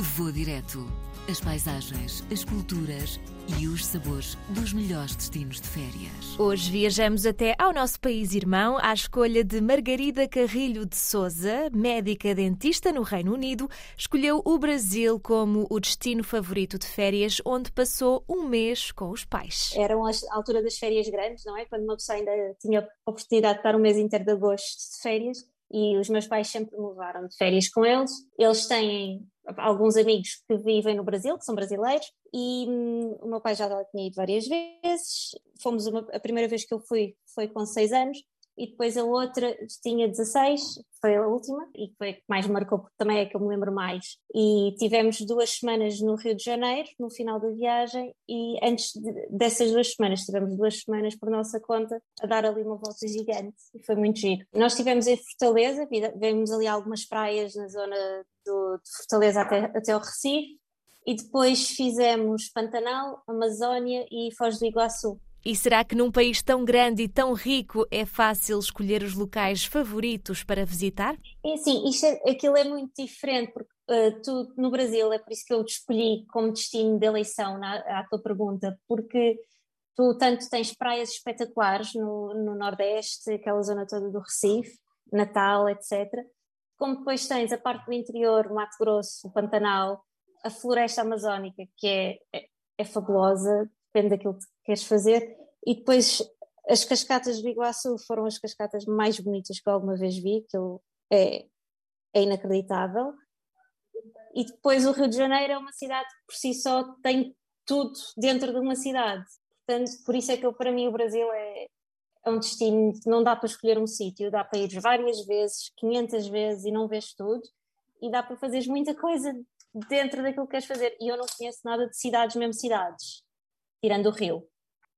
Vou direto. As paisagens, as culturas e os sabores dos melhores destinos de férias. Hoje viajamos até ao nosso país irmão à escolha de Margarida Carrilho de Souza, médica dentista no Reino Unido, escolheu o Brasil como o destino favorito de férias, onde passou um mês com os pais. Eram a altura das férias grandes, não é? Quando uma pessoa ainda tinha a oportunidade de estar um mês inteiro de agosto de férias e os meus pais sempre me levaram de férias com eles. Eles têm alguns amigos que vivem no Brasil, que são brasileiros, e hum, o meu pai já tinha ido várias vezes. Fomos uma, a primeira vez que eu fui foi com seis anos, e depois a outra tinha 16, foi a última, e foi a que mais marcou, porque também é que eu me lembro mais. E tivemos duas semanas no Rio de Janeiro, no final da viagem, e antes de, dessas duas semanas, tivemos duas semanas por nossa conta a dar ali uma volta gigante, e foi muito giro. Nós estivemos em Fortaleza, vimos ali algumas praias na zona do, de Fortaleza até, até o Recife, e depois fizemos Pantanal, Amazónia e Foz do Iguaçu. E será que num país tão grande e tão rico é fácil escolher os locais favoritos para visitar? É sim, isto é, aquilo é muito diferente, porque uh, tu no Brasil, é por isso que eu te escolhi como destino de eleição na, à tua pergunta, porque tu tanto tens praias espetaculares no, no Nordeste, aquela zona toda do Recife, Natal, etc., como depois tens a parte do interior, Mato Grosso, o Pantanal, a floresta amazónica, que é, é, é fabulosa, depende daquilo que queres fazer, e depois as cascatas do Iguaçu foram as cascatas mais bonitas que eu alguma vez vi, que é, é inacreditável. E depois o Rio de Janeiro é uma cidade que por si só tem tudo dentro de uma cidade. Portanto, por isso é que eu, para mim o Brasil é, é um destino que não dá para escolher um sítio, dá para ir várias vezes, 500 vezes e não vês tudo, e dá para fazeres muita coisa dentro daquilo que queres fazer. E eu não conheço nada de cidades, mesmo cidades, tirando o Rio.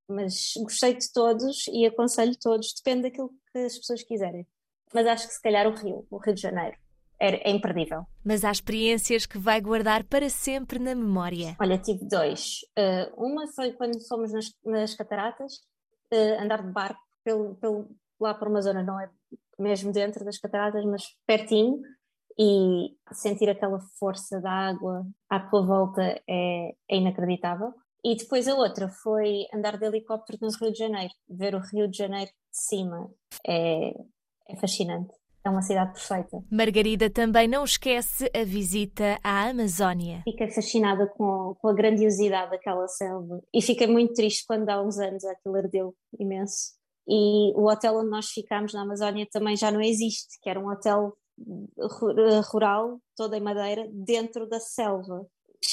Mas gostei de todos e aconselho todos, depende daquilo que as pessoas quiserem. Mas acho que se calhar o Rio, o Rio de Janeiro, é, é imperdível. Mas há experiências que vai guardar para sempre na memória. Olha, tive dois. Uh, uma foi quando fomos nas, nas cataratas, uh, andar de barco pelo, pelo, lá por uma zona, não é mesmo dentro das cataratas, mas pertinho, e sentir aquela força da água à tua volta é, é inacreditável. E depois a outra foi andar de helicóptero no Rio de Janeiro, ver o Rio de Janeiro de cima. É, é fascinante. É uma cidade perfeita. Margarida também não esquece a visita à Amazónia. Fiquei fascinada com, com a grandiosidade daquela selva e fiquei muito triste quando há uns anos aquilo ardeu imenso. E o hotel onde nós ficámos na Amazónia também já não existe, que era um hotel rural, toda em madeira, dentro da selva.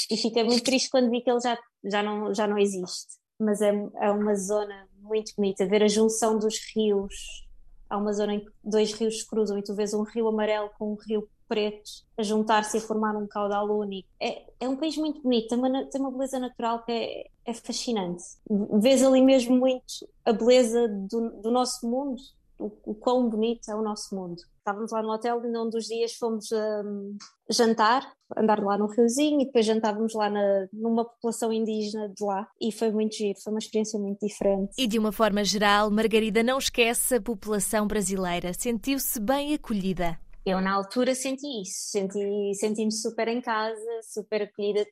E fiquei muito triste quando vi que ele já, já, não, já não existe. Mas é, é uma zona muito bonita, ver a junção dos rios. Há uma zona em que dois rios se cruzam e tu vês um rio amarelo com um rio preto a juntar-se e a formar um caudal único. É, é um país muito bonito, tem uma, tem uma beleza natural que é, é fascinante. Vês ali mesmo muito a beleza do, do nosso mundo, o, o quão bonito é o nosso mundo. Estávamos lá no hotel e num dos dias fomos um, jantar, andar lá no riozinho e depois jantávamos lá na, numa população indígena de lá e foi muito giro, foi uma experiência muito diferente. E de uma forma geral, Margarida não esquece a população brasileira, sentiu-se bem acolhida. Eu na altura senti isso, senti, senti-me super em casa, super acolhida,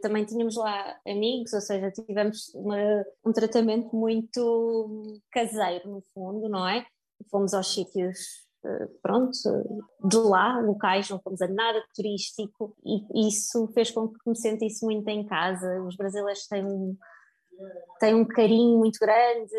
também tínhamos lá amigos, ou seja, tivemos uma, um tratamento muito caseiro, no fundo, não é? Fomos aos sítios, eh, pronto, de lá, locais, não fomos a nada turístico, e isso fez com que me sentisse muito em casa. Os brasileiros têm têm um carinho muito grande,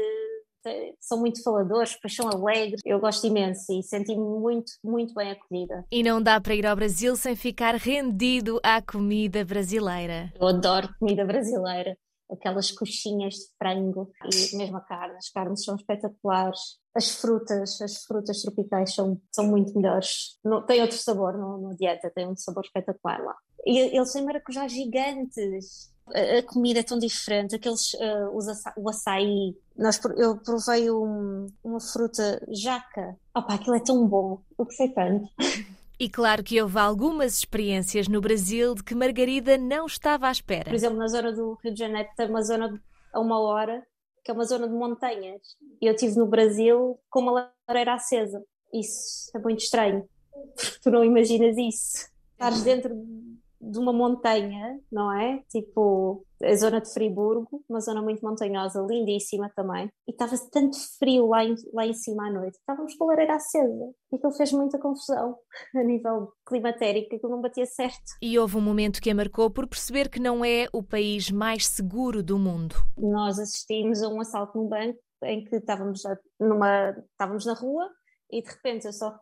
são muito faladores, depois são alegres. Eu gosto imenso e senti-me muito, muito bem acolhida. E não dá para ir ao Brasil sem ficar rendido à comida brasileira. Eu adoro comida brasileira. Aquelas coxinhas de frango e mesmo a carne, as carnes são espetaculares. As frutas, as frutas tropicais são, são muito melhores. Não, tem outro sabor no, no dieta, tem um sabor espetacular lá. E eles têm maracujá gigantes a comida é tão diferente, aqueles, uh, os aça o açaí, nós, eu provei um, uma fruta jaca, opa, aquilo é tão bom, eu gostei tanto. E claro que houve algumas experiências no Brasil de que Margarida não estava à espera. Por exemplo, na zona do Rio de Janeiro tem uma zona a uma hora, que é uma zona de montanhas. E eu estive no Brasil com uma lareira acesa. Isso é muito estranho, tu não imaginas isso. Estás dentro de uma montanha, não é? Tipo, a zona de Friburgo, uma zona muito montanhosa, lindíssima também. E estava tanto frio lá em, lá em cima à noite. Estávamos com a lareira acesa. E aquilo fez muita confusão a nível climatérico, aquilo não batia certo. E houve um momento que a marcou por perceber que não é o país mais seguro do mundo. Nós assistimos a um assalto num banco em que estávamos, numa, estávamos na rua e de repente eu só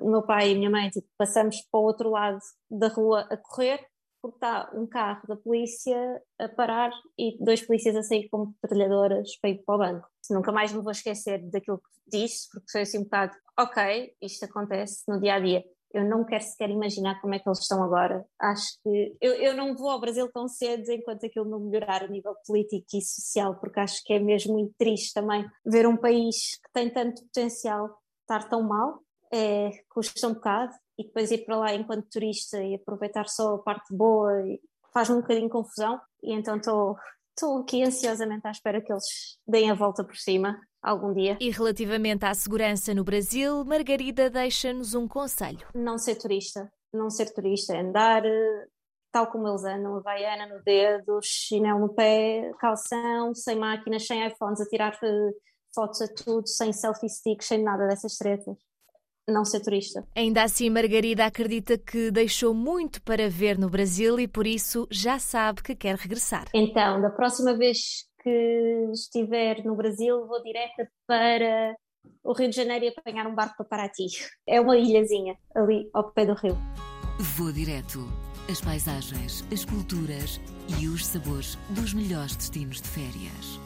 o meu pai e a minha mãe tipo, passamos para o outro lado da rua a correr porque está um carro da polícia a parar e dois polícias a sair como patrulhadoras para ir para o banco. Nunca mais me vou esquecer daquilo que disse, porque foi assim um bocado, ok, isto acontece no dia a dia. Eu não quero sequer imaginar como é que eles estão agora. Acho que eu, eu não vou ao Brasil tão cedo enquanto aquilo não melhorar a nível político e social, porque acho que é mesmo muito triste também ver um país que tem tanto potencial estar tão mal. É, custa um bocado e depois ir para lá enquanto turista e aproveitar só a parte boa faz-me um bocadinho de confusão e então estou estou aqui ansiosamente à espera que eles deem a volta por cima algum dia. E relativamente à segurança no Brasil, Margarida deixa-nos um conselho. Não ser turista, não ser turista, é andar eh, tal como eles andam, havaiana no dedo, chinelo no pé, calção, sem máquinas, sem iPhones, a tirar eh, fotos a tudo, sem selfie stick, sem nada dessas tretas não ser turista. Ainda assim, Margarida acredita que deixou muito para ver no Brasil e por isso já sabe que quer regressar. Então, da próxima vez que estiver no Brasil, vou direta para o Rio de Janeiro e apanhar um barco para Paraty. É uma ilhazinha ali ao pé do rio. Vou direto. As paisagens, as culturas e os sabores dos melhores destinos de férias.